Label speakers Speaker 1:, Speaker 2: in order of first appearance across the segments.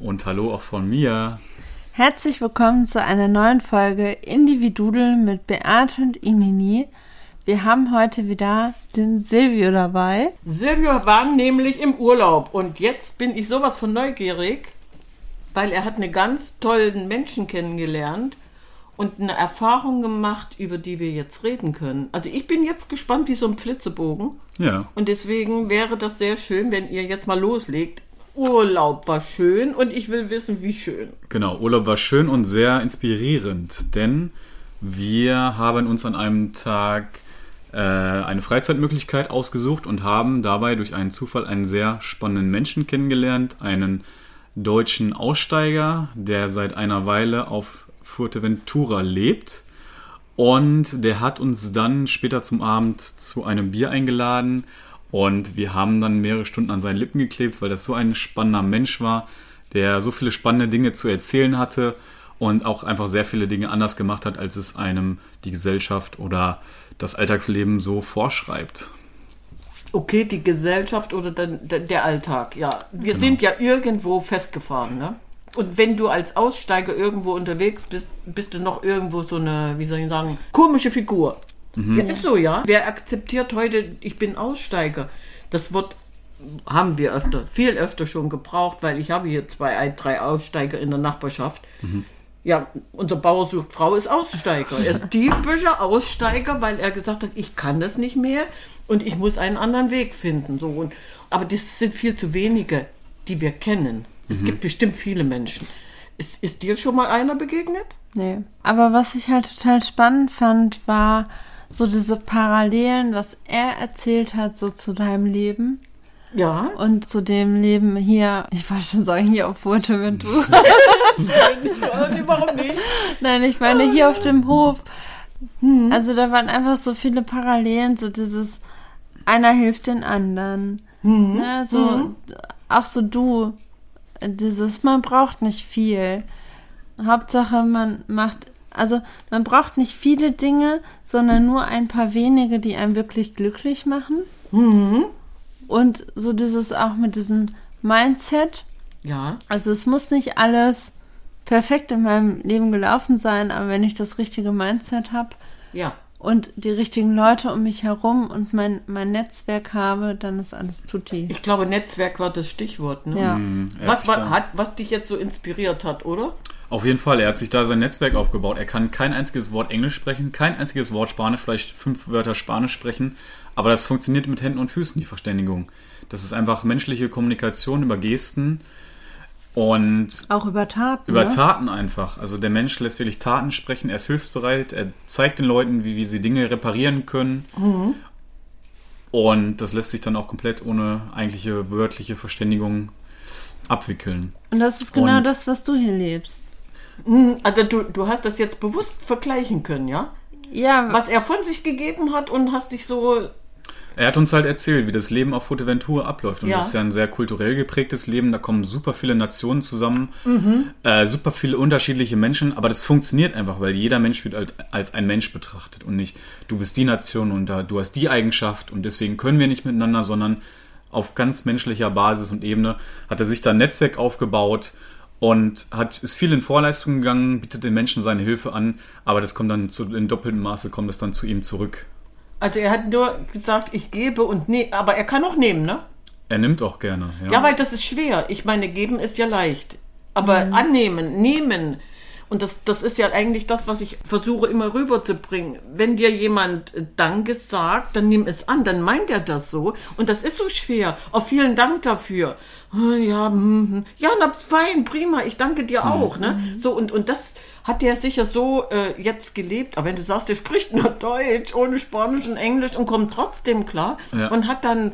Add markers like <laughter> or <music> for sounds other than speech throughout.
Speaker 1: Und hallo auch von mir.
Speaker 2: Herzlich willkommen zu einer neuen Folge Individudel mit Beate und Inini. Wir haben heute wieder den Silvio dabei.
Speaker 3: Silvio war nämlich im Urlaub und jetzt bin ich sowas von neugierig, weil er hat einen ganz tollen Menschen kennengelernt und eine Erfahrung gemacht, über die wir jetzt reden können. Also ich bin jetzt gespannt wie so ein Flitzebogen.
Speaker 1: Ja.
Speaker 3: Und deswegen wäre das sehr schön, wenn ihr jetzt mal loslegt. Urlaub war schön und ich will wissen, wie schön.
Speaker 1: Genau, Urlaub war schön und sehr inspirierend, denn wir haben uns an einem Tag äh, eine Freizeitmöglichkeit ausgesucht und haben dabei durch einen Zufall einen sehr spannenden Menschen kennengelernt, einen deutschen Aussteiger, der seit einer Weile auf Fuerteventura lebt. Und der hat uns dann später zum Abend zu einem Bier eingeladen und wir haben dann mehrere Stunden an seinen Lippen geklebt, weil das so ein spannender Mensch war, der so viele spannende Dinge zu erzählen hatte und auch einfach sehr viele Dinge anders gemacht hat, als es einem die Gesellschaft oder das Alltagsleben so vorschreibt.
Speaker 3: Okay, die Gesellschaft oder der, der Alltag, ja. Wir genau. sind ja irgendwo festgefahren, ne? Und wenn du als Aussteiger irgendwo unterwegs bist, bist du noch irgendwo so eine, wie soll ich sagen, komische Figur. Mhm. Ja, ist so, ja. Wer akzeptiert heute, ich bin Aussteiger? Das wird haben wir öfter, viel öfter schon gebraucht, weil ich habe hier zwei, drei Aussteiger in der Nachbarschaft. Mhm. Ja, unser Bauer sucht Frau ist Aussteiger. Er ist <laughs> typischer Aussteiger, weil er gesagt hat, ich kann das nicht mehr und ich muss einen anderen Weg finden. So. Und, aber das sind viel zu wenige, die wir kennen. Es mhm. gibt bestimmt viele Menschen. Ist, ist dir schon mal einer begegnet?
Speaker 2: Nee. Aber was ich halt total spannend fand, war, so diese Parallelen, was er erzählt hat, so zu deinem Leben.
Speaker 3: Ja.
Speaker 2: Und zu dem Leben hier, ich wollte schon sagen, hier auf Fuerteventura. <laughs>
Speaker 3: Warum nicht?
Speaker 2: Nein, ich meine hier auf dem Hof. Hm. Also da waren einfach so viele Parallelen, so dieses einer hilft den anderen. Mhm. Ne, so, mhm. auch so du, dieses, man braucht nicht viel. Hauptsache, man macht also man braucht nicht viele Dinge, sondern nur ein paar wenige, die einem wirklich glücklich machen.
Speaker 3: Mhm.
Speaker 2: Und so dieses auch mit diesem Mindset.
Speaker 3: Ja.
Speaker 2: Also es muss nicht alles perfekt in meinem Leben gelaufen sein, aber wenn ich das richtige Mindset habe
Speaker 3: ja.
Speaker 2: Und die richtigen Leute um mich herum und mein, mein Netzwerk habe, dann ist alles tutti.
Speaker 3: Ich glaube, Netzwerk war das Stichwort. Ne?
Speaker 2: Ja.
Speaker 1: Mhm,
Speaker 3: was, war, hat, was dich jetzt so inspiriert hat, oder?
Speaker 1: Auf jeden Fall, er hat sich da sein Netzwerk aufgebaut. Er kann kein einziges Wort Englisch sprechen, kein einziges Wort Spanisch, vielleicht fünf Wörter Spanisch sprechen, aber das funktioniert mit Händen und Füßen, die Verständigung. Das ist einfach menschliche Kommunikation über Gesten und
Speaker 2: auch über Taten.
Speaker 1: Über
Speaker 2: ne?
Speaker 1: Taten einfach. Also der Mensch lässt wirklich Taten sprechen, er ist hilfsbereit, er zeigt den Leuten, wie, wie sie Dinge reparieren können.
Speaker 3: Mhm.
Speaker 1: Und das lässt sich dann auch komplett ohne eigentliche wörtliche Verständigung abwickeln.
Speaker 2: Und das ist genau und das, was du hier lebst.
Speaker 3: Hm, also du, du hast das jetzt bewusst vergleichen können, ja?
Speaker 2: Ja.
Speaker 3: Was er von sich gegeben hat und hast dich so.
Speaker 1: Er hat uns halt erzählt, wie das Leben auf Fuerteventura abläuft. Und
Speaker 3: Ja.
Speaker 1: das ist ja ein sehr kulturell geprägtes Leben. Da kommen super viele Nationen zusammen,
Speaker 3: Mhm.
Speaker 1: äh, super viele unterschiedliche Menschen. Aber das funktioniert einfach, weil jeder Mensch wird als, als ein Mensch betrachtet und nicht, du bist die Nation und da, du hast die Eigenschaft und deswegen können wir nicht miteinander, sondern auf ganz menschlicher Basis und Ebene hat er sich da ein Netzwerk aufgebaut und hat, ist viel in Vorleistungen gegangen, bietet den Menschen seine Hilfe an, aber das kommt dann zu, in doppeltem Maße kommt es dann zu ihm zurück.
Speaker 3: Also er hat nur gesagt, ich gebe und ne, aber er kann auch nehmen, ne?
Speaker 1: Er nimmt auch gerne. Ja,
Speaker 3: Ja, weil das ist schwer. Ich meine, geben ist ja leicht. Aber
Speaker 2: Mhm.
Speaker 3: annehmen, nehmen Und das, das ist ja eigentlich das, was ich versuche immer rüberzubringen. Wenn dir jemand Danke sagt, dann nimm es an, dann meint er das so. Und das ist so schwer. Auch vielen Dank dafür. Ah, Ja, hm, hm. ja, na fein, prima, ich danke dir auch. Ne? So, und, und das hat der sicher so äh, jetzt gelebt. Aber wenn du sagst, der spricht nur Deutsch, ohne Spanisch und Englisch und kommt trotzdem klar
Speaker 1: Ja.
Speaker 3: und hat dann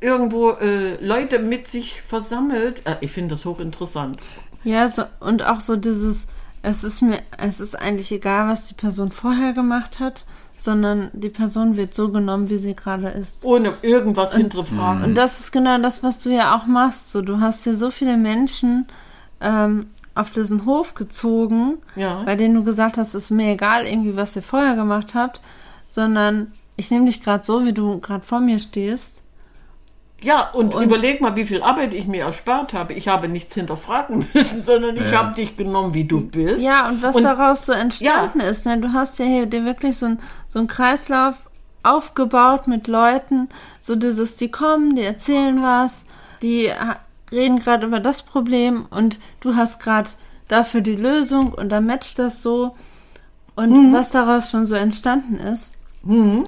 Speaker 3: irgendwo äh, Leute mit sich versammelt. Äh, ich finde das hochinteressant.
Speaker 2: Ja, so, und auch so dieses, es ist mir, es ist eigentlich egal, was die Person vorher gemacht hat, sondern die Person wird so genommen, wie sie gerade ist.
Speaker 3: Ohne irgendwas hinterfragen.
Speaker 2: Und das ist genau das, was du ja auch machst. So, du hast ja so viele Menschen ähm, auf diesen Hof gezogen,
Speaker 3: Ja.
Speaker 2: bei denen du gesagt hast, es ist mir egal, irgendwie, was ihr vorher gemacht habt, sondern ich nehme dich gerade so, wie du gerade vor mir stehst.
Speaker 3: Ja, und,
Speaker 2: Und-
Speaker 3: überleg mal, wie viel Arbeit ich mir erspart habe. Ich habe nichts hinterfragen <laughs> müssen, sondern ich
Speaker 1: Ja.
Speaker 3: habe dich genommen, wie du bist.
Speaker 2: Ja, und was
Speaker 3: Und-
Speaker 2: daraus so entstanden ist, ne? Du hast ja hier dir wirklich so, ein, so einen Kreislauf aufgebaut mit Leuten, so dieses, die kommen, die erzählen was, die reden gerade über das Problem und du hast gerade dafür die Lösung und dann matcht das so. Und
Speaker 3: Mhm.
Speaker 2: was daraus schon so entstanden ist,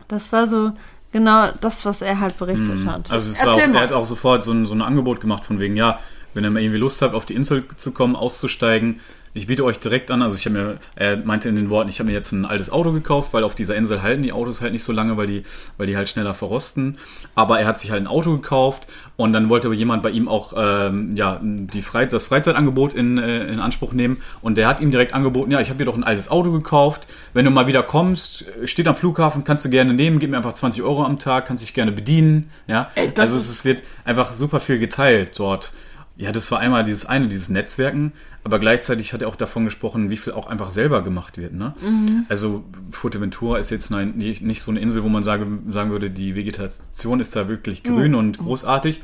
Speaker 2: das war so genau das, was er halt berichtet hat.
Speaker 1: Also es war auch, er hat auch sofort so ein, so ein Angebot gemacht von wegen, ja, wenn ihr mal irgendwie Lust habt, auf die Insel zu kommen, auszusteigen, ich biete euch direkt an, also ich habe mir, er meinte in den Worten, ich habe mir jetzt ein altes Auto gekauft, weil auf dieser Insel halten die Autos halt nicht so lange, weil die, weil die halt schneller verrosten. Aber er hat sich halt ein Auto gekauft und dann wollte aber jemand bei ihm auch ähm, ja, die Frei das Freizeitangebot in, äh, in Anspruch nehmen und der hat ihm direkt angeboten, ja, ich habe dir doch ein altes Auto gekauft, wenn du mal wieder kommst, steht am Flughafen, kannst du gerne nehmen, gib mir einfach 20 Euro am Tag, kannst dich gerne bedienen, ja.
Speaker 3: Ey, das
Speaker 1: also es, es wird einfach super viel geteilt dort. Ja, das war einmal dieses eine, dieses Netzwerken, aber gleichzeitig hat er auch davon gesprochen, wie viel auch einfach selber gemacht wird. Ne? Also Fuerteventura ist jetzt nein, nicht so eine Insel, wo man sage, sagen würde, die Vegetation ist da wirklich grün und großartig,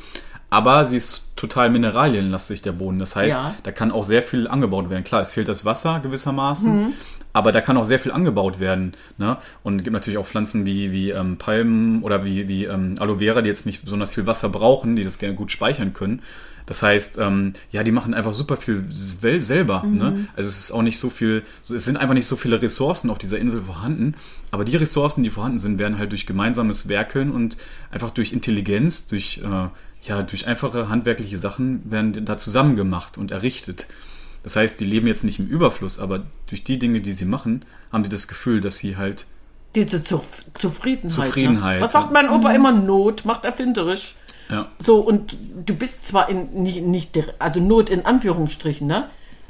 Speaker 1: aber sie ist total mineralienlastig, der Boden. Das heißt,
Speaker 3: Ja.
Speaker 1: da kann auch sehr viel angebaut werden. Klar, es fehlt das Wasser gewissermaßen, aber da kann auch sehr viel angebaut werden. Ne? Und es gibt natürlich auch Pflanzen wie, wie ähm, Palmen oder wie, wie ähm, Aloe Vera, die jetzt nicht besonders viel Wasser brauchen, die das gerne gut speichern können. Das heißt, ähm, ja, die machen einfach super viel sel- selber. Ne? Also es ist auch nicht so viel, es sind einfach nicht so viele Ressourcen auf dieser Insel vorhanden. Aber die Ressourcen, die vorhanden sind, werden halt durch gemeinsames Werkeln und einfach durch Intelligenz, durch, äh, ja, durch einfache handwerkliche Sachen werden da zusammen gemacht und errichtet. Das heißt, die leben jetzt nicht im Überfluss, aber durch die Dinge, die sie machen, haben sie das Gefühl, dass sie halt
Speaker 3: Diese Zuf Zufriedenheit.
Speaker 1: Zufriedenheit,
Speaker 3: Ne? Was sagt mein Opa immer? Not macht erfinderisch.
Speaker 1: ja,
Speaker 3: So, und du bist zwar in, nicht, nicht, der- also Not in Anführungsstrichen, ne?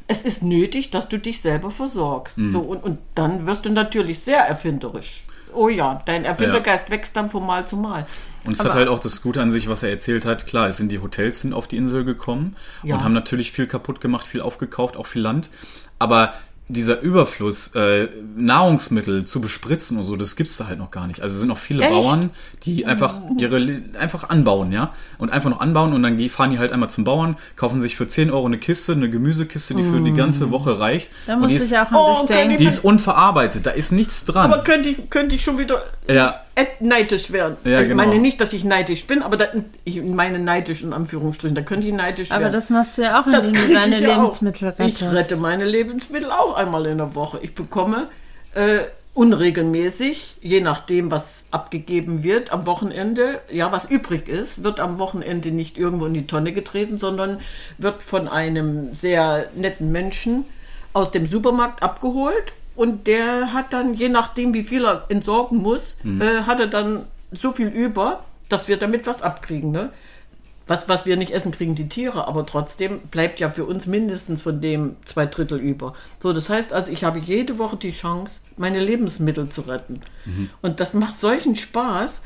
Speaker 3: Es ist nötig, dass du dich selber versorgst.
Speaker 1: Mhm.
Speaker 3: So, und, und dann wirst du natürlich sehr erfinderisch. Oh ja, dein Erfindergeist wächst dann von Mal zu Mal.
Speaker 1: Und es
Speaker 3: Aber-
Speaker 1: hat halt auch das Gute an sich, was er erzählt hat. Klar, es sind die Hotels sind auf die Insel gekommen
Speaker 3: Ja.
Speaker 1: und haben natürlich viel kaputt gemacht, viel aufgekauft, auch viel Land. Aber dieser Überfluss, äh, Nahrungsmittel zu bespritzen und so, das gibt's da halt noch gar nicht. Also es sind noch viele
Speaker 3: Echt?
Speaker 1: Bauern, die einfach ihre einfach anbauen, ja. Und einfach noch anbauen und dann fahren die halt einmal zum Bauern, kaufen sich für 10 Euro eine Kiste, eine Gemüsekiste, die für die ganze Woche reicht.
Speaker 2: Da
Speaker 1: und
Speaker 2: musste
Speaker 1: die ist,
Speaker 2: ich auch an
Speaker 3: Oh,
Speaker 2: dich
Speaker 3: kann
Speaker 2: denken.
Speaker 1: die ist unverarbeitet, da ist nichts dran.
Speaker 3: Aber könnte ich, könnte ich schon wieder
Speaker 1: ja,
Speaker 3: neidisch werden.
Speaker 1: Ja,
Speaker 3: ich
Speaker 1: genau.
Speaker 3: meine nicht, dass ich neidisch bin, aber da, ich meine neidisch in Anführungsstrichen. Da könnte ich neidisch
Speaker 2: Aber
Speaker 3: werden.
Speaker 2: das machst du ja auch, indem du deine
Speaker 3: ich ja auch.
Speaker 2: Lebensmittel rettest.
Speaker 3: Ich rette meine Lebensmittel auch einmal in der Woche. Ich bekomme äh, unregelmäßig, je nachdem, was abgegeben wird am Wochenende, ja, was übrig ist, wird am Wochenende nicht irgendwo in die Tonne getreten, sondern wird von einem sehr netten Menschen aus dem Supermarkt abgeholt und der hat dann, je nachdem, wie viel er entsorgen muss, äh, hat er dann so viel über, dass wir damit was abkriegen. Ne? Was, was wir nicht essen, kriegen die Tiere, aber trotzdem bleibt ja für uns mindestens von dem zwei Drittel über. So, das heißt also, ich habe jede Woche die Chance, meine Lebensmittel zu retten. Und das macht solchen Spaß.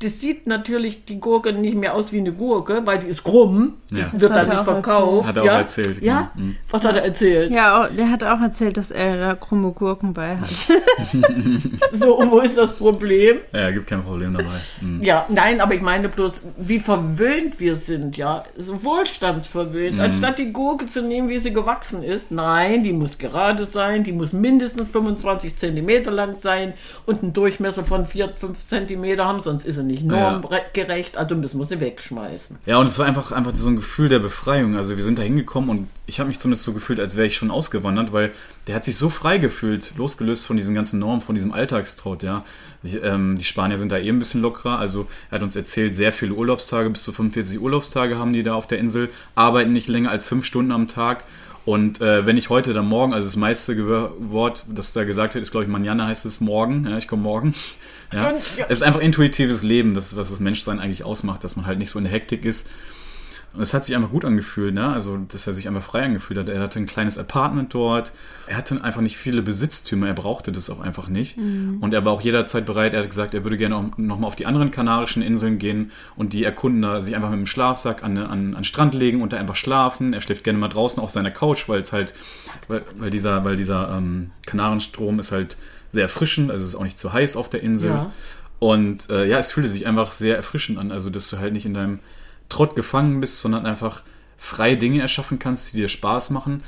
Speaker 3: Das sieht natürlich die Gurke nicht mehr aus wie eine Gurke, weil die ist krumm, die
Speaker 1: Ja.
Speaker 3: wird dann
Speaker 2: er
Speaker 3: nicht verkauft.
Speaker 1: Hat er auch
Speaker 3: ja?
Speaker 1: erzählt,
Speaker 3: Ja,
Speaker 1: genau. Mhm.
Speaker 3: was hat er erzählt?
Speaker 2: Ja, der hat auch erzählt, dass er da krumme Gurken bei hat. <laughs>
Speaker 3: So, und wo ist das Problem?
Speaker 1: ja, gibt kein Problem dabei. Mhm.
Speaker 3: Ja, nein, aber ich meine bloß, wie verwöhnt wir sind, ja. So wohlstandsverwöhnt. Anstatt die Gurke zu nehmen, wie sie gewachsen ist, nein, die muss gerade sein, die muss mindestens 25 Zentimeter lang sein und einen Durchmesser von 4, 5 Zentimeter haben, sonst ist sie nicht normgerecht, also müssen wir sie wegschmeißen.
Speaker 1: Ja, und es war einfach, einfach so ein Gefühl der Befreiung. Also wir sind da hingekommen und ich habe mich zumindest so gefühlt, als wäre ich schon ausgewandert, weil der hat sich so frei gefühlt, losgelöst von diesen ganzen Normen, von diesem Alltagstrott, ja. Die, ähm, die Spanier sind da eh ein bisschen lockerer. Also er hat uns erzählt, sehr viele Urlaubstage, bis zu 45 Urlaubstage haben die da auf der Insel, arbeiten nicht länger als fünf Stunden am Tag. Und äh, wenn ich heute dann morgen, also das meiste Wort, das da gesagt wird, ist glaube ich Manjana heißt es morgen. Ja, ich komme morgen. Ja. ja. Es ist einfach intuitives Leben, das, was das Menschsein eigentlich ausmacht, dass man halt nicht so in der Hektik ist. Und es hat sich einfach gut angefühlt, ne? Also, dass er sich einfach frei angefühlt hat. Er hatte ein kleines Apartment dort. Er hatte einfach nicht viele Besitztümer. Er brauchte das auch einfach nicht. Mhm. Und er war auch jederzeit bereit. Er hat gesagt, er würde gerne nochmal auf die anderen kanarischen Inseln gehen und die erkunden da, sich einfach mit dem Schlafsack an, an, an Strand legen und da einfach schlafen. Er schläft gerne mal draußen auf seiner Couch, weil es halt, weil, weil dieser, weil dieser ähm, Kanarenstrom ist halt sehr erfrischend. Also es ist auch nicht zu heiß auf der Insel. Ja. Und äh, ja, es fühlte sich einfach sehr erfrischend an. Also, dass du halt nicht in deinem Trott gefangen bist, sondern einfach freie Dinge erschaffen kannst, die dir Spaß machen.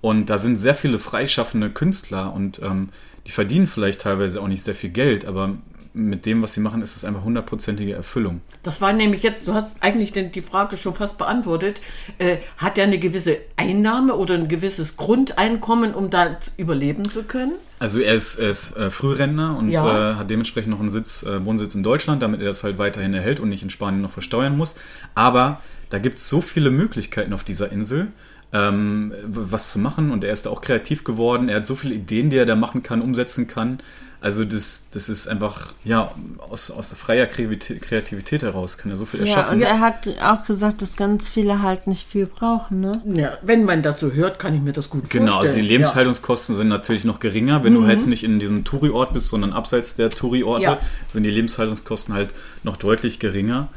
Speaker 1: Und da sind sehr viele freischaffende Künstler und ähm, die verdienen vielleicht teilweise auch nicht sehr viel Geld, aber mit dem, was sie machen, ist es einfach hundertprozentige Erfüllung.
Speaker 3: Das war nämlich jetzt, du hast eigentlich den, die Frage schon fast beantwortet. Äh, hat er eine gewisse Einnahme oder ein gewisses Grundeinkommen, um da überleben zu können?
Speaker 1: Also er ist, er ist äh, Frührentner und ja. äh, hat dementsprechend noch einen Sitz, äh, Wohnsitz in Deutschland, damit er das halt weiterhin erhält und nicht in Spanien noch versteuern muss. Aber da gibt es so viele Möglichkeiten auf dieser Insel. Ähm, was zu machen und er ist da auch kreativ geworden. Er hat so viele Ideen, die er da machen kann, umsetzen kann. Also das, das ist einfach, ja, aus, aus der freier Kreativität heraus kann er so viel erschaffen.
Speaker 2: Ja, und er hat auch gesagt, dass ganz viele halt nicht viel brauchen, ne?
Speaker 3: Ja, wenn man das so hört, kann ich mir das gut
Speaker 1: genau, vorstellen. Genau, also die Lebenshaltungskosten ja. sind natürlich noch geringer. Wenn mhm. du halt nicht in diesem Touri-Ort bist, sondern abseits der Touri-Orte, ja. sind die Lebenshaltungskosten halt noch deutlich geringer.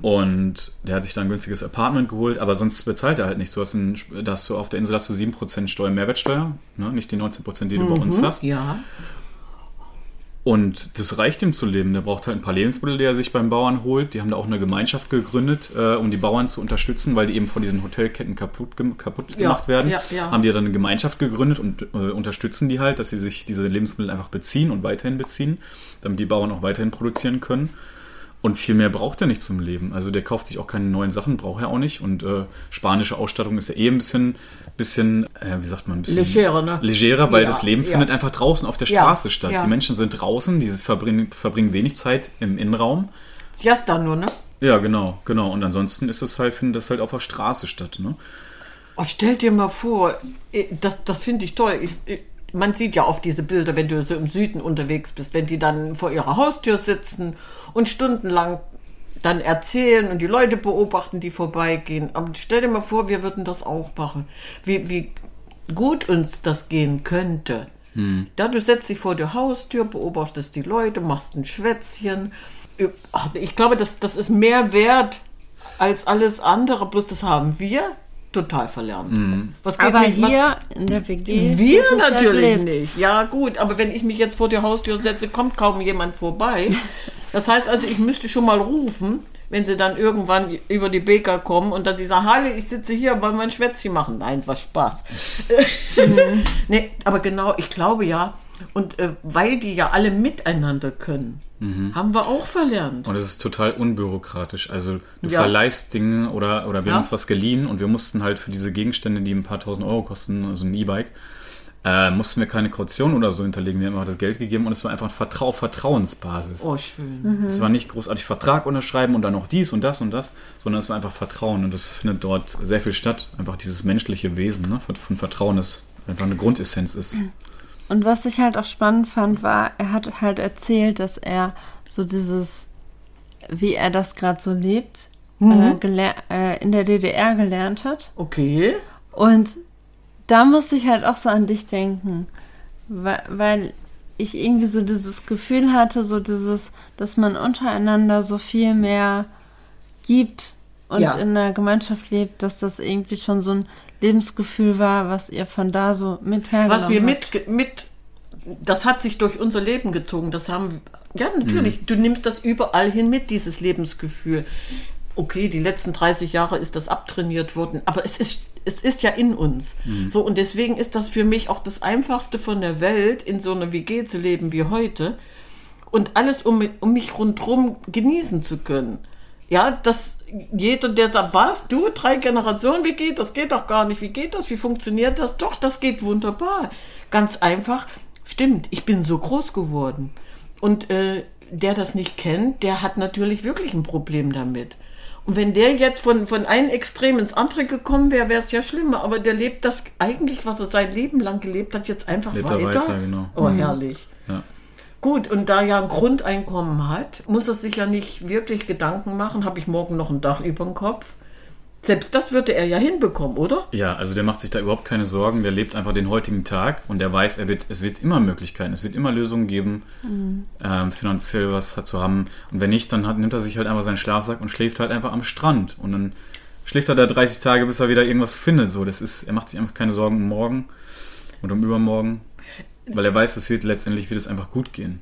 Speaker 1: Und der hat sich dann ein günstiges Apartment geholt, aber sonst bezahlt er halt nichts. Du hast, ein, da hast du auf der Insel hast du 7% Steuer Mehrwertsteuer, ne? nicht die 19%, die du mhm, bei uns mhm. hast.
Speaker 3: Ja.
Speaker 1: Und das reicht ihm zu leben. Der braucht halt ein paar Lebensmittel, die er sich beim Bauern holt. Die haben da auch eine Gemeinschaft gegründet, äh, um die Bauern zu unterstützen, weil die eben von diesen Hotelketten kaputt, kaputt ja, gemacht werden. Ja, ja. Haben die dann eine Gemeinschaft gegründet und äh, unterstützen die halt, dass sie sich diese Lebensmittel einfach beziehen und weiterhin beziehen, damit die Bauern auch weiterhin produzieren können. Und viel mehr braucht er nicht zum Leben. Also der kauft sich auch keine neuen Sachen, braucht er auch nicht. Und äh, spanische Ausstattung ist ja eh ein bisschen, bisschen, äh, wie sagt man, ein bisschen
Speaker 3: legerer, ne?
Speaker 1: legerer weil ja, das Leben ja. findet einfach draußen auf der Straße ja, statt. Die Menschen sind draußen, die verbringen, verbringen wenig Zeit im Innenraum.
Speaker 3: Siesta nur, ne?
Speaker 1: Ja, genau, genau. Und ansonsten ist es halt, findet das halt auf der Straße statt, ne?
Speaker 3: Oh, stell dir mal vor, das, das finde ich toll. Ich, ich, man sieht ja oft diese Bilder, wenn du so im Süden unterwegs bist, wenn die dann vor ihrer Haustür sitzen und stundenlang dann erzählen und die Leute beobachten, die vorbeigehen. Aber stell dir mal vor, wir würden das auch machen. Wie, wie gut uns das gehen könnte. Hm. Ja, du setzt dich vor die Haustür, beobachtest die Leute, machst ein Schwätzchen. Ich glaube, das, das ist mehr wert als alles andere, bloß das haben wir total verlernt. Mhm.
Speaker 2: aber mich, hier was, in der WG.
Speaker 3: Wir natürlich ja nicht. Ja, gut, aber wenn ich mich jetzt vor die Haustür setze, kommt kaum jemand vorbei. <laughs> Das heißt also, ich müsste schon mal rufen, wenn sie dann irgendwann über die Bäcker kommen und dass sie sagen, Halle, ich sitze hier, wollen wir ein Schwätzchen machen? Nein, was Spaß. Mhm. <laughs> nee, aber genau, ich glaube ja, und äh, weil die ja alle miteinander können, mhm. haben wir auch verlernt.
Speaker 1: Und es ist total unbürokratisch. Also du ja. verleihst Dinge oder, oder wir ja. haben uns was geliehen und wir mussten halt für diese Gegenstände, die ein paar tausend Euro kosten, also ein E-Bike, äh, mussten wir keine Kaution oder so hinterlegen. Wir haben einfach das Geld gegeben und es war einfach Vertrau Vertrauensbasis.
Speaker 3: Oh, schön. Mhm.
Speaker 1: Es war nicht großartig Vertrag unterschreiben und dann noch dies und das und das, sondern es war einfach Vertrauen und das findet dort sehr viel statt. Einfach dieses menschliche Wesen ne, von, von Vertrauen, das einfach eine Grundessenz ist. Mhm.
Speaker 2: Und was ich halt auch spannend fand, war, er hat halt erzählt, dass er so dieses, wie er das gerade so lebt, mhm. äh, äh, in der DDR gelernt hat.
Speaker 3: Okay.
Speaker 2: Und da musste ich halt auch so an dich denken, weil, weil ich irgendwie so dieses Gefühl hatte, so dieses, dass man untereinander so viel mehr gibt und ja. in einer Gemeinschaft lebt, dass das irgendwie schon so ein Lebensgefühl war, was ihr von da so mit hergenommen
Speaker 3: Was wir mit, mit, das hat sich durch unser Leben gezogen. Das haben, ja, natürlich. Mhm. Du nimmst das überall hin mit, dieses Lebensgefühl. Okay, die letzten 30 Jahre ist das abtrainiert worden, aber es ist, es ist ja in uns. Mhm. So, und deswegen ist das für mich auch das Einfachste von der Welt, in so einer WG zu leben wie heute. und alles um, um mich rundherum genießen zu können. Ja, dass jeder, der sagt, was, du, drei Generationen, wie geht das? Geht doch gar nicht. Wie geht das? Wie funktioniert das? Doch, das geht wunderbar. Ganz einfach. Stimmt, ich bin so groß geworden. Und äh, der das nicht kennt, der hat natürlich wirklich ein Problem damit. Und wenn der jetzt von, von einem Extrem ins andere gekommen wäre, wäre es ja schlimmer. Aber der lebt das eigentlich, was er sein Leben lang gelebt hat, jetzt einfach
Speaker 1: Lebt er
Speaker 3: weiter.
Speaker 1: weiter, genau.
Speaker 3: Oh, herrlich.
Speaker 1: Ja.
Speaker 3: Gut, und da er ja ein Grundeinkommen hat, muss er sich ja nicht wirklich Gedanken machen, habe ich morgen noch ein Dach über dem Kopf. Selbst das würde er ja hinbekommen, oder?
Speaker 1: Ja, also der macht sich da überhaupt keine Sorgen, der lebt einfach den heutigen Tag und der weiß, er wird, es wird immer Möglichkeiten, es wird immer Lösungen geben, ähm, finanziell was zu haben. Und wenn nicht, dann hat, nimmt er sich halt einfach seinen Schlafsack und schläft halt einfach am Strand. Und dann schläft er da 30 Tage, bis er wieder irgendwas findet. So, das ist, er macht sich einfach keine Sorgen um morgen und um übermorgen, weil er weiß, es wird letztendlich wird es einfach gut gehen.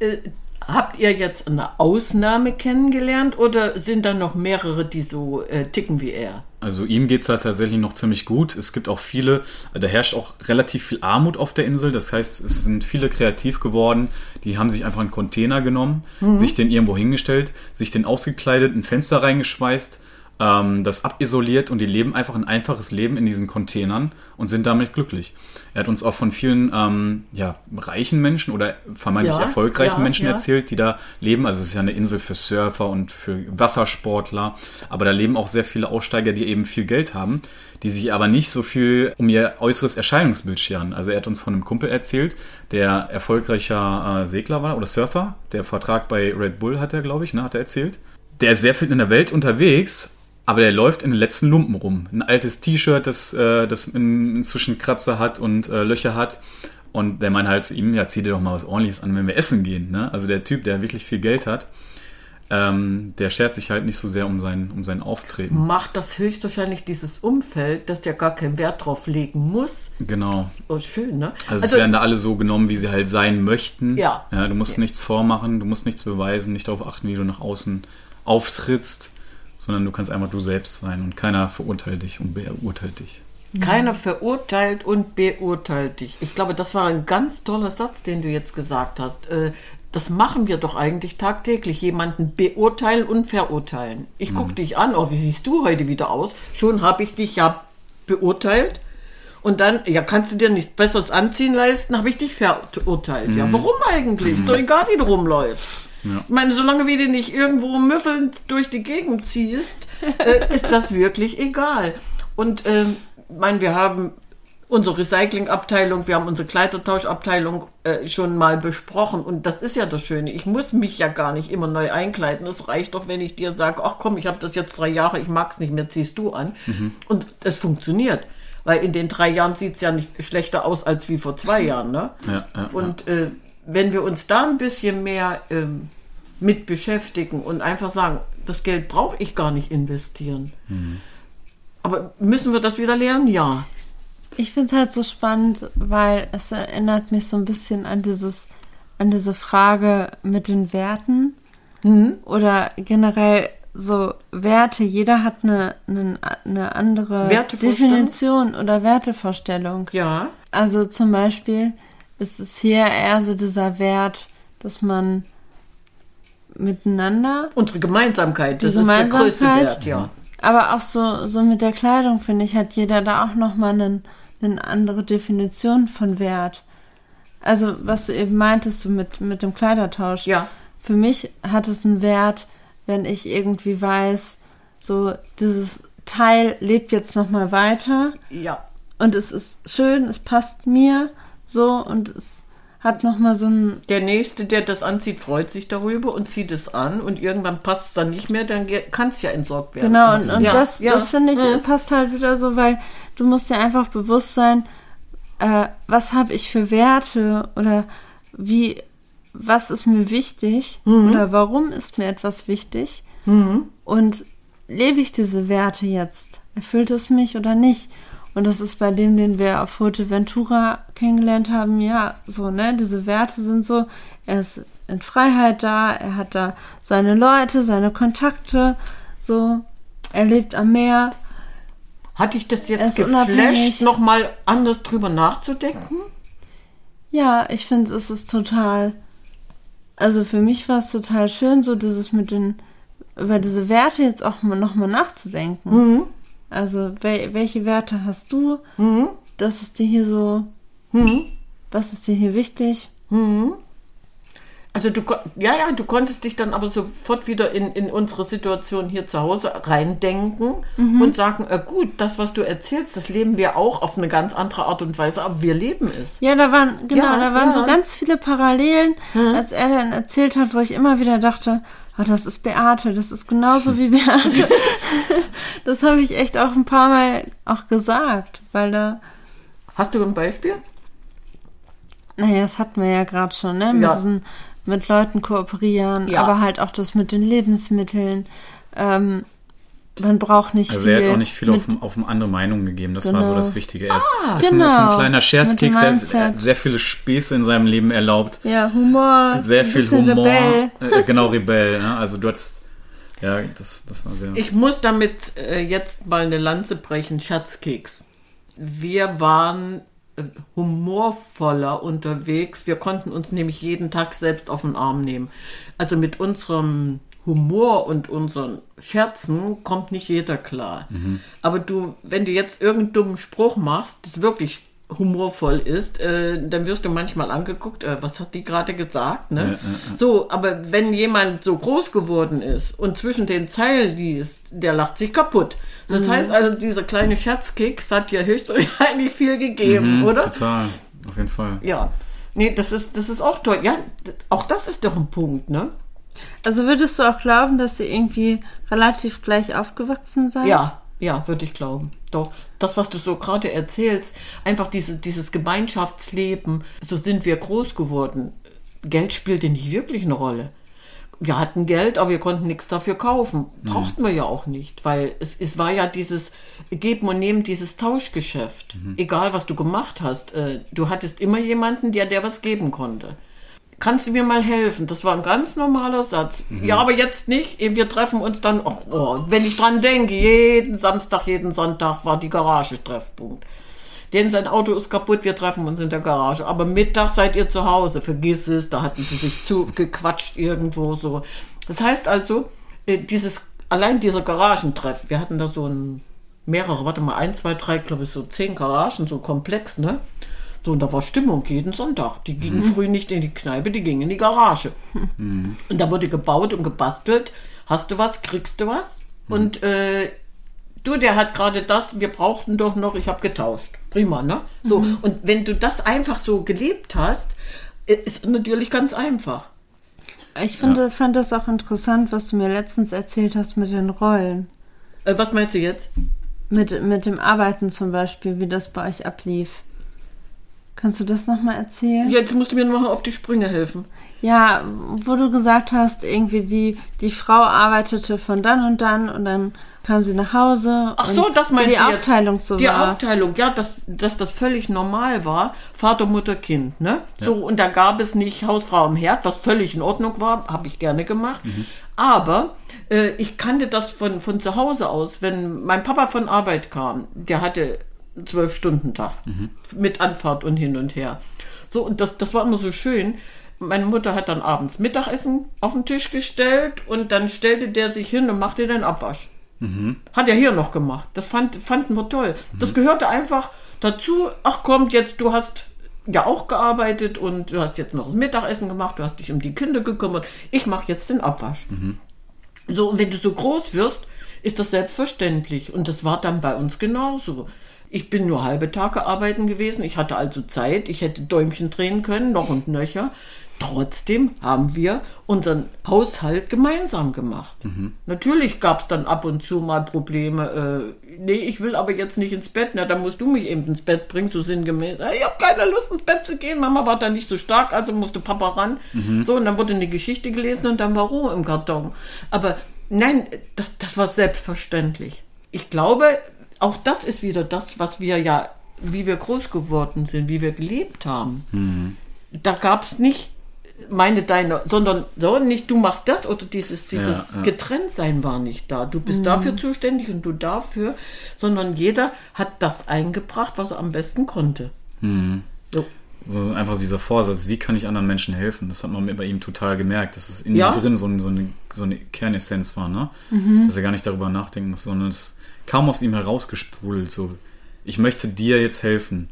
Speaker 3: Äh, habt ihr jetzt eine Ausnahme kennengelernt oder sind da noch mehrere, die so äh, ticken wie er?
Speaker 1: Also ihm geht's da tatsächlich noch ziemlich gut. Es gibt auch viele, da herrscht auch relativ viel Armut auf der Insel. Das heißt, es sind viele kreativ geworden. Die haben sich einfach einen Container genommen, sich den irgendwo hingestellt, sich den ausgekleidet, ein Fenster reingeschweißt, ähm, das abisoliert und die leben einfach ein einfaches Leben in diesen Containern und sind damit glücklich. Er hat uns auch von vielen ähm, ja, reichen Menschen oder vermeintlich
Speaker 3: Ja,
Speaker 1: erfolgreichen
Speaker 3: ja,
Speaker 1: Menschen erzählt, die da leben. Also es ist ja eine Insel für Surfer und für Wassersportler, aber da leben auch sehr viele Aussteiger, die eben viel Geld haben, die sich aber nicht so viel um ihr äußeres Erscheinungsbild scheren. Also er hat uns von einem Kumpel erzählt, der erfolgreicher äh, Segler war oder Surfer, der Vertrag bei Red Bull hat er, glaube ich, ne, hat er erzählt. Der ist sehr viel in der Welt unterwegs, aber der läuft in den letzten Lumpen rum. Ein altes T-Shirt, das, äh, das in, inzwischen Kratzer hat und äh, Löcher hat. Und der meint halt zu ihm, ja, zieh dir doch mal was ordentliches an, wenn wir essen gehen. Ne? Also der Typ, der wirklich viel Geld hat, ähm, der schert sich halt nicht so sehr um sein, um sein Auftreten.
Speaker 3: Macht das höchstwahrscheinlich dieses Umfeld, dass der gar keinen Wert drauf legen muss.
Speaker 1: Genau.
Speaker 3: Oh, schön, ne?
Speaker 1: Also, es werden da alle so genommen, wie sie halt sein möchten.
Speaker 3: Ja.
Speaker 1: ja du musst nichts vormachen, du musst nichts beweisen, nicht darauf achten, wie du nach außen auftrittst, sondern du kannst einfach du selbst sein und keiner verurteilt dich und beurteilt dich.
Speaker 3: Keiner verurteilt und beurteilt dich. Ich glaube, das war ein ganz toller Satz, den du jetzt gesagt hast. Äh, Das machen wir doch eigentlich tagtäglich. Jemanden beurteilen und verurteilen. Ich gucke dich an, oh, wie siehst du heute wieder aus? Schon habe ich dich ja beurteilt. Und dann, ja, kannst du dir nichts Besseres anziehen leisten, habe ich dich verurteilt. Ja, warum eigentlich? Ist doch egal, wie du rumläufst. Ich meine, solange wie du nicht irgendwo müffelnd durch die Gegend ziehst, äh, ist das wirklich egal. Und ähm, meine, wir haben unsere Recyclingabteilung, wir haben unsere Kleidertauschabteilung äh, schon mal besprochen. Und das ist ja das Schöne. Ich muss mich ja gar nicht immer neu einkleiden. Es reicht doch, wenn ich dir sage, ach komm, ich habe das jetzt drei Jahre, ich mag es nicht mehr, ziehst du an. Und es funktioniert. Weil in den drei Jahren sieht es ja nicht schlechter aus als wie vor zwei Jahren. Ne?
Speaker 1: Ja, ja,
Speaker 3: Und äh, wenn wir uns da ein bisschen mehr ähm, mit beschäftigen und einfach sagen, das Geld brauche ich gar nicht investieren. Aber müssen wir das wieder lernen? Ja.
Speaker 2: Ich finde es halt so spannend, weil es erinnert mich so ein bisschen an dieses, an diese Frage mit den Werten oder generell so Werte. Jeder hat eine, eine, eine andere? Definition oder Wertevorstellung.
Speaker 3: Ja.
Speaker 2: Also zum Beispiel ist es hier eher so dieser Wert, dass man miteinander
Speaker 3: Unsere Gemeinsamkeit, das
Speaker 2: Die
Speaker 3: ist der größte
Speaker 2: Gemeinsamkeit.
Speaker 3: Wert, ja.
Speaker 2: Aber auch so, so mit der Kleidung, finde ich, hat jeder da auch nochmal eine eine andere Definition von Wert. Also, was du eben meintest, so mit, mit dem Kleidertausch.
Speaker 3: Ja.
Speaker 2: Für mich hat es einen Wert, wenn ich irgendwie weiß, so dieses Teil lebt jetzt nochmal weiter
Speaker 3: Ja.
Speaker 2: und es ist schön, es passt mir so und es hat nochmal so ein
Speaker 3: Der Nächste, der das anzieht, freut sich darüber und zieht es an und irgendwann passt es dann nicht mehr, dann kann es ja entsorgt werden.
Speaker 2: Genau, und, und
Speaker 3: Ja,
Speaker 2: das,
Speaker 3: ja.
Speaker 2: das finde ich
Speaker 3: Mhm.
Speaker 2: passt halt wieder so, weil du musst dir einfach bewusst sein, äh, was habe ich für Werte oder wie, was ist mir wichtig
Speaker 3: Mhm.
Speaker 2: oder warum ist mir etwas wichtig und lebe ich diese Werte jetzt? Erfüllt es mich oder nicht? Und das ist bei dem, den wir auf Fuerteventura kennengelernt haben, ja, so, ne? Diese Werte sind so, er ist in Freiheit da, er hat da seine Leute, seine Kontakte, so, er lebt am Meer.
Speaker 3: Hat dich das jetzt geflasht, nochmal anders drüber nachzudenken?
Speaker 2: Ja, ich finde, es ist total also für mich war es total schön, so dieses mit den, über diese Werte jetzt auch mal nochmal nachzudenken.
Speaker 3: Mhm.
Speaker 2: Also, wel, welche Werte hast du?
Speaker 3: Mhm.
Speaker 2: Das ist dir hier so,
Speaker 3: Mhm.
Speaker 2: was ist dir hier wichtig?
Speaker 3: Also du, ja, ja, du konntest dich dann aber sofort wieder in, in unsere Situation hier zu Hause reindenken und sagen, äh, gut, das, was du erzählst, das leben wir auch auf eine ganz andere Art und Weise, aber wir leben es.
Speaker 2: Ja, da waren, genau,
Speaker 3: Ja,
Speaker 2: da waren
Speaker 3: ja.
Speaker 2: so ganz viele Parallelen, als er dann erzählt hat, wo ich immer wieder dachte, ah, das ist Beate, das ist genauso wie Beate. <laughs> das habe ich echt auch ein paar Mal auch gesagt, weil da,
Speaker 3: Hast du ein Beispiel?
Speaker 2: naja, das hatten wir ja gerade schon, ne? Mit
Speaker 3: Ja.
Speaker 2: diesen, mit Leuten kooperieren,
Speaker 3: Ja.
Speaker 2: aber halt auch das mit den Lebensmitteln. Ähm, man braucht nicht
Speaker 1: Also
Speaker 2: viel.
Speaker 1: er hat auch nicht viel auf, auf eine andere Meinung gegeben. Das war so
Speaker 2: Genau.
Speaker 1: das Wichtige. Er ist, ist, ein,
Speaker 2: genau.
Speaker 1: ist ein kleiner Scherzkeks. Er hat- er sehr viele Späße in seinem Leben erlaubt.
Speaker 2: Ja, Humor.
Speaker 1: Sehr
Speaker 2: ein
Speaker 1: viel Humor.
Speaker 2: Rebell.
Speaker 1: Äh, genau, Rebell. Ne? Also du hattest, ja, das, das war sehr...
Speaker 3: Ich muss damit äh, jetzt mal eine Lanze brechen, Schatzkeks. Wir waren äh, humorvoller unterwegs. Wir konnten uns nämlich jeden Tag selbst auf den Arm nehmen. Also mit unserem Humor und unseren Scherzen kommt nicht jeder klar. Aber du, wenn du jetzt irgendeinen dummen Spruch machst, das wirklich humorvoll ist, äh, dann wirst du manchmal angeguckt, äh, was hat die gerade gesagt, ne?
Speaker 1: Ja, ja, ja.
Speaker 3: So, aber wenn jemand so groß geworden ist und zwischen den Zeilen liest, der lacht sich kaputt. Das heißt also, dieser kleine Scherzkeks hat dir höchstwahrscheinlich <laughs> viel gegeben,
Speaker 1: Mhm,
Speaker 3: oder?
Speaker 1: Total, auf jeden Fall.
Speaker 3: Ja. Nee, das ist, das ist auch toll. Ja, auch das ist doch ein Punkt, ne?
Speaker 2: Also würdest du auch glauben, dass ihr irgendwie relativ gleich aufgewachsen seid?
Speaker 3: Ja, ja, würde ich glauben. Doch, das, was du so gerade erzählst, einfach diese, dieses Gemeinschaftsleben, so sind wir groß geworden. Geld spielte nicht wirklich eine Rolle. Wir hatten Geld, aber wir konnten nichts dafür kaufen. Brauchten wir ja auch nicht, weil es, es war ja dieses Geben und Nehmen, dieses Tauschgeschäft. Egal, was du gemacht hast, äh, du hattest immer jemanden, der dir was geben konnte. Kannst du mir mal helfen? Das war ein ganz normaler Satz. Ja, aber jetzt nicht. Wir treffen uns dann, oh, oh, wenn ich dran denke, jeden Samstag, jeden Sonntag war die Garage Treffpunkt. Denn sein Auto ist kaputt, wir treffen uns in der Garage. Aber Mittag seid ihr zu Hause. Vergiss es, da hatten sie sich zugequatscht irgendwo so. Das heißt also, äh, dieses, allein dieser Garagentreff, wir hatten da so ein, mehrere, warte mal, ein, zwei, drei, glaube ich, so zehn Garagen, so komplex, ne? So, und da war Stimmung jeden Sonntag. Die gingen früh nicht in die Kneipe, die gingen in die Garage. Und da wurde gebaut und gebastelt. Hast du was, kriegst du was? Und äh, du, der hat gerade das, wir brauchten doch noch, ich habe getauscht. Prima, ne? So, und wenn du das einfach so gelebt hast, äh, ist natürlich ganz einfach.
Speaker 2: Ich finde, fand das auch interessant, was du mir letztens erzählt hast mit den Rollen.
Speaker 3: Äh, was meinst du jetzt?
Speaker 2: Mit, mit dem Arbeiten zum Beispiel, wie das bei euch ablief. Kannst du das nochmal erzählen?
Speaker 3: Jetzt musst du mir noch auf die Sprünge helfen.
Speaker 2: Ja, wo du gesagt hast, irgendwie die, die Frau arbeitete von dann und dann und dann kam sie nach Hause.
Speaker 3: Ach
Speaker 2: und
Speaker 3: so, das meinst
Speaker 2: die
Speaker 3: du jetzt?
Speaker 2: Aufteilung so
Speaker 3: Die
Speaker 2: war.
Speaker 3: Aufteilung, ja, dass, dass das völlig normal war. Vater, Mutter, Kind, ne? So, und da gab es nicht Hausfrau am Herd, was völlig in Ordnung war, habe ich gerne gemacht. Aber äh, ich kannte das von, von zu Hause aus. Wenn mein Papa von Arbeit kam, der hatte Zwölf-Stunden-Tag mit Anfahrt und hin und her. So, und das, das war immer so schön. Meine Mutter hat dann abends Mittagessen auf den Tisch gestellt und dann stellte der sich hin und machte den Abwasch. Hat er hier noch gemacht. Das fand, fanden wir toll. Das gehörte einfach dazu. Ach komm, jetzt, du hast ja auch gearbeitet und du hast jetzt noch das Mittagessen gemacht, du hast dich um die Kinder gekümmert. Ich mache jetzt den Abwasch. So, und wenn du so groß wirst, ist das selbstverständlich. Und das war dann bei uns genauso. Ich bin nur halbe Tage arbeiten gewesen. Ich hatte also Zeit. Ich hätte Däumchen drehen können, noch und nöcher. Trotzdem haben wir unseren Haushalt gemeinsam gemacht. Natürlich gab es dann ab und zu mal Probleme. Äh, nee, ich will aber jetzt nicht ins Bett. Na, dann musst du mich eben ins Bett bringen, so sinngemäß. "Ah, Ich habe keine Lust ins Bett zu gehen. Mama war da nicht so stark, also musste Papa ran. So, und dann wurde eine Geschichte gelesen und dann war Ruhe im Karton. Aber nein, das, das war selbstverständlich. Ich glaube, auch das ist wieder das, was wir ja, wie wir groß geworden sind, wie wir gelebt haben. Da gab es nicht meine, deine, sondern so nicht du machst das oder dieses, dieses
Speaker 1: Ja, ja.
Speaker 3: Getrenntsein war nicht da. Du bist dafür zuständig und du dafür, sondern jeder hat das eingebracht, was er am besten konnte. So.
Speaker 1: So einfach dieser Vorsatz, wie kann ich anderen Menschen helfen? Das hat man bei ihm total gemerkt, dass es in
Speaker 3: Ja.
Speaker 1: ihm drin so, ein- so, eine, so eine Kernessenz war, ne? Dass er gar nicht darüber nachdenken muss, sondern es kam aus ihm herausgesprudelt, so, ich möchte dir jetzt helfen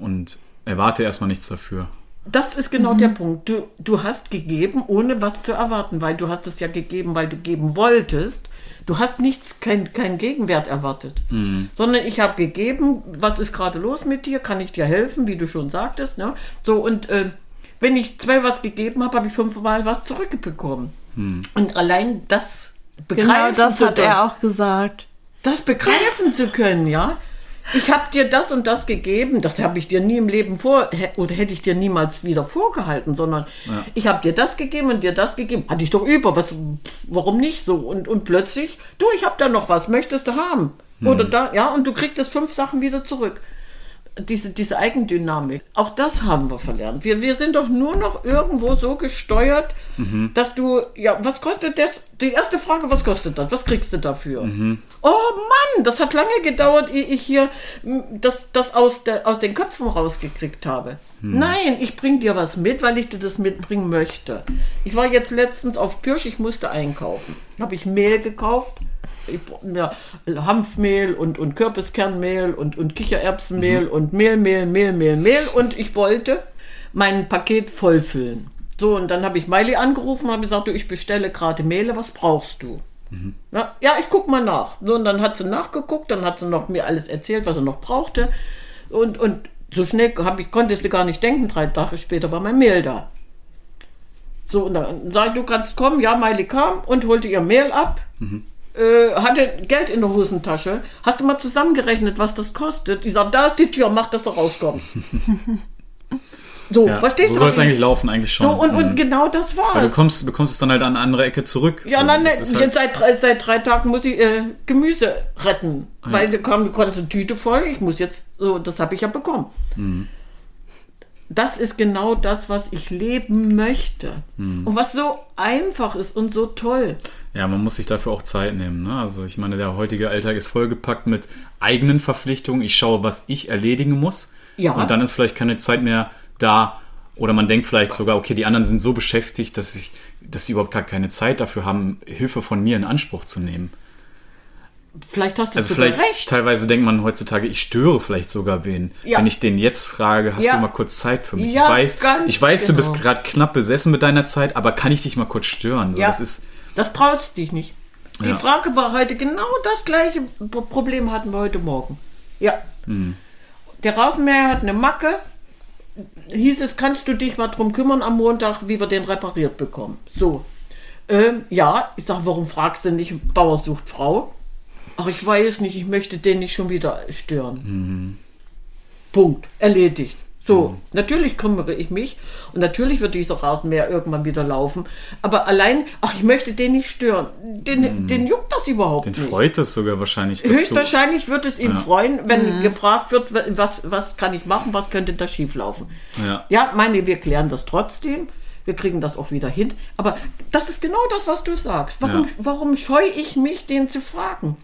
Speaker 1: und erwarte erstmal nichts dafür.
Speaker 3: Das ist genau der Punkt. Du, du hast gegeben, ohne was zu erwarten, weil du hast es ja gegeben, weil du geben wolltest. Du hast nichts, kein, kein Gegenwert erwartet, sondern ich habe gegeben, was ist gerade los mit dir, kann ich dir helfen, wie du schon sagtest. Ne? So, und äh, wenn ich zwei was gegeben habe, habe ich fünfmal was zurückbekommen. Und allein das begreifen
Speaker 2: Genau das hat er auch gesagt.
Speaker 3: Das begreifen zu können, ja. Ich habe dir das und das gegeben, das habe ich dir nie im Leben vor, oder hätte ich dir niemals wieder vorgehalten, sondern
Speaker 1: Ja.
Speaker 3: ich habe dir das gegeben und dir das gegeben. Hatte ich doch über, was, warum nicht so? Und, und plötzlich, du, ich habe da noch was, möchtest du haben? Oder da, ja, und du kriegst das fünf Sachen wieder zurück. Diese, diese Eigendynamik, auch das haben wir verlernt. Wir, wir sind doch nur noch irgendwo so gesteuert, dass du, ja, was kostet das? Die erste Frage, was kostet das? Was kriegst du dafür? Oh Mann, das hat lange gedauert, ehe ich hier das, das aus, der, aus den Köpfen rausgekriegt habe. Nein, ich bring dir was mit, weil ich dir das mitbringen möchte. Ich war jetzt letztens auf Pirsch, ich musste einkaufen. Habe ich Mehl gekauft, ich, ja, Hanfmehl und, und Kürbiskernmehl und, und Kichererbsenmehl und Mehl, Mehl, Mehl, Mehl, Mehl und ich wollte mein Paket vollfüllen. So, und dann habe ich Miley angerufen und habe gesagt, du, ich bestelle gerade Mehle, was brauchst du? Na, ja, ich guck mal nach. So, und dann hat sie nachgeguckt, dann hat sie noch mir alles erzählt, was sie noch brauchte. Und, und so schnell hab ich, konnte sie gar nicht denken, drei Tage später war mein Mehl da. So, und dann sag ich, du kannst kommen. Ja, Miley kam und holte ihr Mehl ab. Äh, hatte Geld in der Hosentasche. Hast du mal zusammengerechnet, was das kostet? Ich sag, da ist die Tür, mach, dass du rauskommst. <laughs> so,
Speaker 1: Ja,
Speaker 3: verstehst
Speaker 1: so
Speaker 3: du?
Speaker 1: soll
Speaker 3: was
Speaker 1: es
Speaker 3: ich-
Speaker 1: eigentlich laufen, eigentlich schon.
Speaker 3: so, und,
Speaker 1: Mhm.
Speaker 3: und genau das
Speaker 1: Weil du
Speaker 3: war's.
Speaker 1: kommst, bekommst es dann halt an eine andere Ecke zurück.
Speaker 3: Ja,
Speaker 1: So,
Speaker 3: nein,
Speaker 1: ist halt-
Speaker 3: jetzt seit, drei- seit drei Tagen muss ich äh, Gemüse retten. Weil da kam, eine Tüte voll, ich muss jetzt, so, das habe ich ja bekommen.
Speaker 1: Mhm.
Speaker 3: Das ist genau das, was ich leben möchte.
Speaker 1: Mhm.
Speaker 3: Und was so einfach ist und so toll.
Speaker 1: Ja, man muss sich dafür auch Zeit nehmen. Ne? Also ich meine, der heutige Alltag ist vollgepackt mit eigenen Verpflichtungen. Ich schaue, was ich erledigen muss.
Speaker 3: Ja.
Speaker 1: Und dann ist vielleicht keine Zeit mehr da. Oder man denkt vielleicht sogar, okay, die anderen sind so beschäftigt, dass, ich, dass sie überhaupt gar keine Zeit dafür haben, Hilfe von mir in Anspruch zu nehmen.
Speaker 3: Vielleicht hast du
Speaker 1: Also vielleicht
Speaker 3: recht.
Speaker 1: teilweise denkt man heutzutage, ich störe vielleicht sogar wen.
Speaker 3: Ja.
Speaker 1: Wenn ich den jetzt frage, hast
Speaker 3: Ja.
Speaker 1: du mal kurz Zeit für mich?
Speaker 3: Ja,
Speaker 1: ich weiß, ich weiß du bist
Speaker 3: genau.
Speaker 1: gerade knapp besessen mit deiner Zeit, aber kann ich dich mal kurz stören? So,
Speaker 3: Ja.
Speaker 1: Das ist,
Speaker 3: Das traust dich nicht. Die. Frage war heute genau das gleiche Pro- Problem hatten wir heute Morgen. Ja.
Speaker 1: Hm.
Speaker 3: Der Rasenmäher hat eine Macke. Hieß es, kannst du dich mal drum kümmern am Montag, wie wir den repariert bekommen? So. Ähm, ja, ich sage, warum fragst du nicht, Bauer sucht Frau? Ach, ich weiß nicht, ich möchte den nicht schon wieder stören. Punkt. Erledigt. So, natürlich kümmere ich mich und natürlich wird dieser Rasenmäher irgendwann wieder laufen. Aber allein, ach, ich möchte den nicht stören. Den, den juckt das überhaupt
Speaker 1: den
Speaker 3: nicht.
Speaker 1: freut es sogar wahrscheinlich. dass du-
Speaker 3: Höchstwahrscheinlich wird es ihn
Speaker 1: Ja.
Speaker 3: freuen, wenn gefragt wird, was, was kann ich machen, was könnte da schieflaufen.
Speaker 1: Ja.
Speaker 3: ja, meine, wir klären das trotzdem. Wir kriegen das auch wieder hin. Aber das ist genau das, was du sagst. Warum,
Speaker 1: Ja.
Speaker 3: warum scheue ich mich, den zu fragen?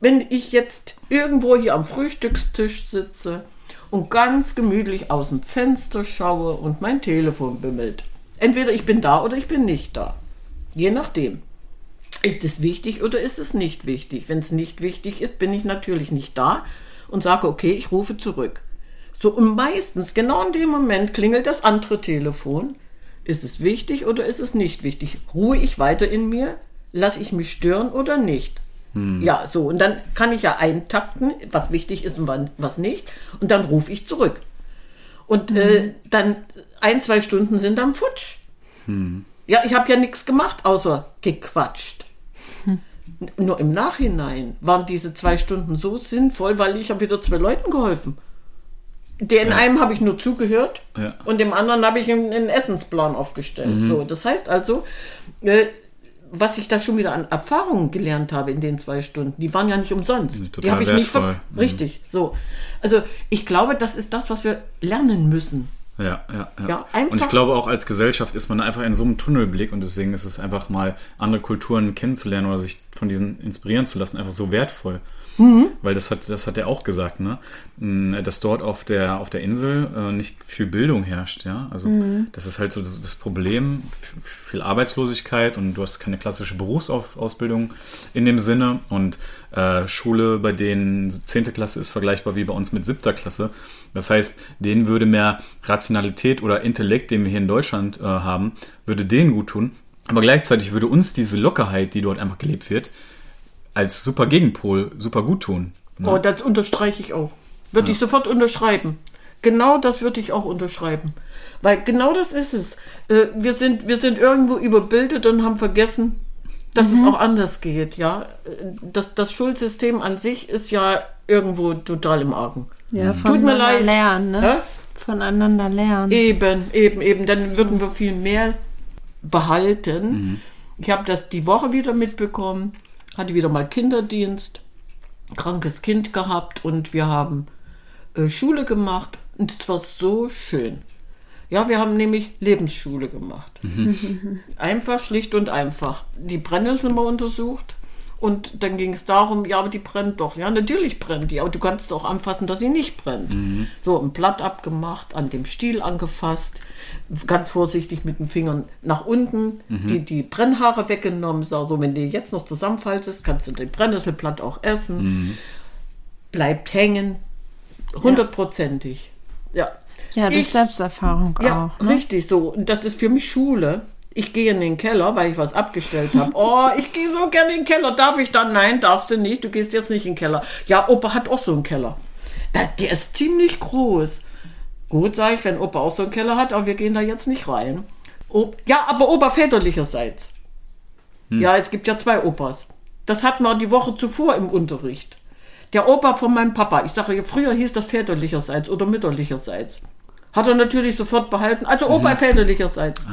Speaker 3: Wenn ich jetzt irgendwo hier am Frühstückstisch sitze und ganz gemütlich aus dem Fenster schaue und mein Telefon bimmelt. Entweder ich bin da oder ich bin nicht da. Je nachdem. Ist es wichtig oder ist es nicht wichtig? Wenn es nicht wichtig ist, bin ich natürlich nicht da und sage, okay, ich rufe zurück. So, und meistens, genau in dem Moment, klingelt das andere Telefon. Ist es wichtig oder ist es nicht wichtig? Ruhe ich weiter in mir? Lasse ich mich stören oder nicht? Ja, so, und dann kann ich ja eintakten, was wichtig ist und was nicht. Und dann rufe ich zurück. Und äh, dann ein, zwei Stunden sind am Futsch. Ja, ich habe ja nichts gemacht, außer gequatscht. N- Nur im Nachhinein waren diese zwei Stunden so sinnvoll, weil ich habe wieder zwei Leuten geholfen. Den einen habe ich nur zugehört
Speaker 1: Ja.
Speaker 3: und dem anderen habe ich einen, einen Essensplan aufgestellt. So, das heißt also, äh, was ich da schon wieder an Erfahrungen gelernt habe in den zwei Stunden, die waren ja nicht umsonst. die
Speaker 1: total
Speaker 3: habe ich nicht ver
Speaker 1: wertvoll. Mhm.
Speaker 3: richtig. So, also ich glaube, das ist das, was wir lernen müssen.
Speaker 1: Ja, ja, ja.
Speaker 3: Ja,
Speaker 1: und ich glaube auch als Gesellschaft ist man einfach in so einem Tunnelblick und deswegen ist es einfach mal andere Kulturen kennenzulernen oder sich von diesen inspirieren zu lassen einfach so wertvoll.
Speaker 3: Mhm.
Speaker 1: Weil das hat, das hat er auch gesagt, ne? Mm, Dass dort auf der, auf der Insel äh, nicht viel Bildung herrscht, ja. Also
Speaker 3: Mhm.
Speaker 1: das ist halt so das, das Problem, viel Arbeitslosigkeit und du hast keine klassische Berufsausbildung in dem Sinne und äh, Schule bei denen zehnte Klasse ist vergleichbar wie bei uns mit siebter Klasse. Das heißt, denen würde mehr Rationalität oder Intellekt, den wir hier in Deutschland äh, haben, würde denen gut tun. Aber gleichzeitig würde uns diese Lockerheit, die dort einfach gelebt wird, als super Gegenpol super gut tun. Ne?
Speaker 3: Oh, das unterstreiche ich auch. Würde ich sofort unterschreiben. Genau das würde ich auch unterschreiben. Weil genau das ist es. Äh, Wir sind, wir sind irgendwo überbildet und haben vergessen, dass es auch anders geht. Ja, das, das Schulsystem an sich ist ja irgendwo total im Argen.
Speaker 2: Ja,
Speaker 3: Tut mir leid.
Speaker 2: lernen, ne?
Speaker 3: Hä?
Speaker 2: Voneinander lernen.
Speaker 3: Eben, eben, eben. Dann würden wir viel mehr behalten. Ich habe das die Woche wieder mitbekommen, hatte wieder mal Kinderdienst, krankes Kind gehabt und wir haben äh, Schule gemacht und es war so schön. Ja, wir haben nämlich Lebensschule gemacht. <laughs> einfach, schlicht und einfach. Die Brennnesseln mal untersucht. Und dann ging es darum, ja, aber die brennt doch. Ja, natürlich brennt die, aber du kannst auch anfassen, dass sie nicht brennt. So, ein Blatt abgemacht, an dem Stiel angefasst, ganz vorsichtig mit den Fingern nach unten, die, die Brennhaare weggenommen. So, also, wenn du jetzt noch zusammenfaltest, kannst du den Brennnesselblatt auch essen. Bleibt hängen. Hundertprozentig. Ja.
Speaker 2: Ja, durch
Speaker 3: Ich-
Speaker 2: Selbsterfahrung
Speaker 3: Ja,
Speaker 2: auch. Ne?
Speaker 3: richtig so. Und das ist für mich Schule. Ich gehe in den Keller, weil ich was abgestellt habe. <laughs> Oh, ich gehe so gerne in den Keller. Darf ich dann? Nein, darfst du nicht. Du gehst jetzt nicht in den Keller. Ja, Opa hat auch so einen Keller. Das, der ist ziemlich groß. Gut, sage ich, wenn Opa auch so einen Keller hat, aber wir gehen da jetzt nicht rein. Op ja, aber Opa väterlicherseits. Ja, es gibt ja zwei Opas. Das hatten wir die Woche zuvor im Unterricht. Der Opa von meinem Papa, ich sage, ja, früher hieß das väterlicherseits oder mütterlicherseits. Hat er natürlich sofort behalten. Also Opa väterlicherseits.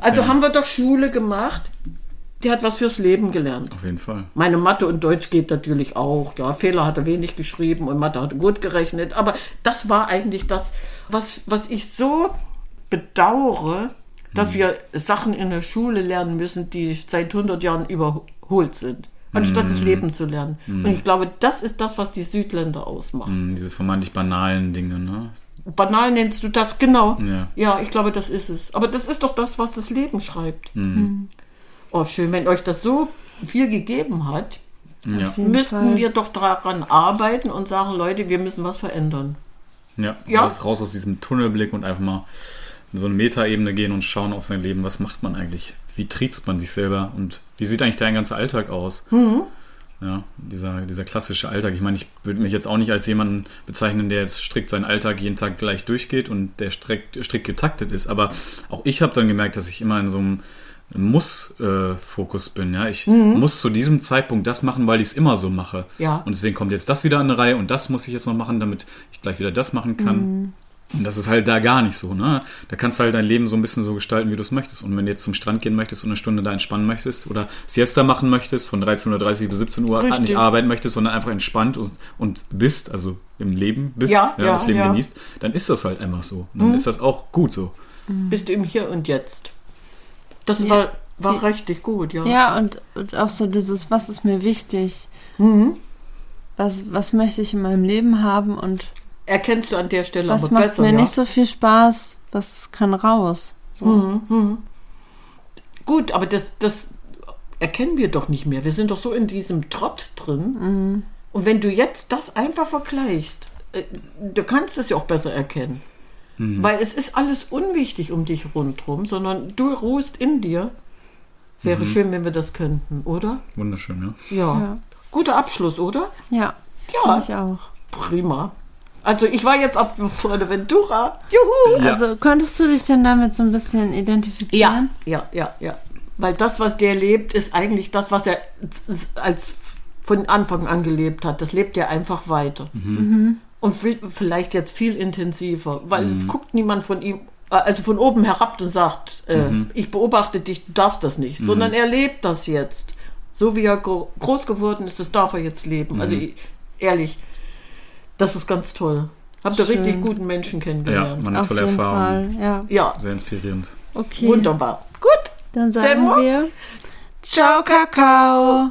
Speaker 3: Also haben wir doch Schule gemacht. Der hat was fürs Leben gelernt.
Speaker 1: Auf jeden Fall.
Speaker 3: Meine Mathe und Deutsch geht natürlich auch. Ja, Fehler hat er wenig geschrieben und Mathe hat gut gerechnet. Aber das war eigentlich das, was, was ich so bedauere, dass wir Sachen in der Schule lernen müssen, die seit 100 Jahren überholt sind, anstatt das Leben zu lernen. Und ich glaube, das ist das, was die Südländer ausmacht.
Speaker 1: Mm, Diese vermeintlich banalen Dinge, ne?
Speaker 3: Banal nennst du das, genau.
Speaker 1: Ja.
Speaker 3: Ja, ich glaube, das ist es. Aber das ist doch das, was das Leben schreibt.
Speaker 1: Mhm.
Speaker 3: Oh, schön, wenn euch das so viel gegeben hat,
Speaker 1: Ja.
Speaker 3: Müssten
Speaker 2: Fall.
Speaker 3: wir doch daran arbeiten und sagen, Leute, wir müssen was verändern.
Speaker 1: Ja,
Speaker 3: Ja.
Speaker 1: raus, raus aus diesem Tunnelblick und einfach mal in so eine Metaebene gehen und schauen auf sein Leben. Was macht man eigentlich? Wie triezt man sich selber? Und wie sieht eigentlich dein ganzer Alltag aus? Ja, dieser, dieser klassische Alltag. Ich meine, ich würde mich jetzt auch nicht als jemanden bezeichnen, der jetzt strikt seinen Alltag jeden Tag gleich durchgeht und der strikt, strikt getaktet ist. Aber auch ich habe dann gemerkt, dass ich immer in so einem Muss-Fokus bin. Ja, ich muss zu diesem Zeitpunkt das machen, weil ich es immer so mache.
Speaker 3: Ja.
Speaker 1: Und deswegen kommt jetzt das wieder an eine Reihe und das muss ich jetzt noch machen, damit ich gleich wieder das machen kann. Und das ist halt da gar nicht so, ne? Da kannst du halt dein Leben so ein bisschen so gestalten, wie du es möchtest. Und wenn du jetzt zum Strand gehen möchtest und eine Stunde da entspannen möchtest oder Siesta machen möchtest, von 13.30 bis 17 Uhr
Speaker 3: Richtig.
Speaker 1: nicht arbeiten möchtest, sondern einfach entspannt und, und bist, also im Leben bist,
Speaker 3: Ja, ja,
Speaker 1: das Leben
Speaker 3: ja.
Speaker 1: genießt, dann ist das halt einfach so. Dann ist das auch gut so.
Speaker 3: Bist du im Hier und Jetzt. Das
Speaker 2: Ja.
Speaker 3: war, war richtig gut, ja.
Speaker 2: Ja, und, und auch so dieses, was ist mir wichtig?
Speaker 3: Mhm.
Speaker 2: Was, was möchte ich in meinem Leben haben und
Speaker 3: Erkennst du an der Stelle
Speaker 2: was
Speaker 3: aber
Speaker 2: macht
Speaker 3: besser,
Speaker 2: mir
Speaker 3: ja?
Speaker 2: nicht so viel Spaß? Was kann raus? So.
Speaker 3: Mhm. Gut, aber das, das erkennen wir doch nicht mehr. Wir sind doch so in diesem Trott drin. Und wenn du jetzt das einfach vergleichst, äh, du kannst es ja auch besser erkennen. Weil es ist alles unwichtig um dich rundherum, sondern du ruhst in dir. Wäre schön, wenn wir das könnten, oder?
Speaker 1: Wunderschön, ja.
Speaker 3: Ja.
Speaker 2: Ja.
Speaker 3: Guter Abschluss, oder?
Speaker 2: Ja,
Speaker 3: Ja.
Speaker 2: ich auch.
Speaker 3: Prima. Also ich war jetzt auf <laughs> Fuerteventura. Juhu!
Speaker 1: Ja.
Speaker 2: Also konntest du dich denn damit so ein bisschen
Speaker 3: Ja,
Speaker 2: identifizieren?
Speaker 3: ja, ja, ja. Weil das, was der lebt, ist eigentlich das, was er als von Anfang an gelebt hat. Das lebt er einfach weiter. Und vi- vielleicht jetzt viel intensiver, weil es guckt niemand von ihm, äh, also von oben herab und sagt, äh, ich beobachte dich, du darfst das nicht, sondern er lebt das jetzt. So wie er gro groß geworden ist, das darf er jetzt leben. Also ich- ehrlich, das ist ganz toll. Habt ihr richtig guten Menschen
Speaker 1: Ja,
Speaker 3: kennengelernt.
Speaker 1: war eine
Speaker 2: Auf
Speaker 1: tolle
Speaker 2: jeden
Speaker 1: Erfahrung.
Speaker 2: Fall, ja.
Speaker 3: Ja,
Speaker 1: Sehr inspirierend.
Speaker 2: Okay.
Speaker 3: wunderbar. Gut.
Speaker 2: Dann sagen
Speaker 3: Demo?
Speaker 2: wir Ciao, Kakao.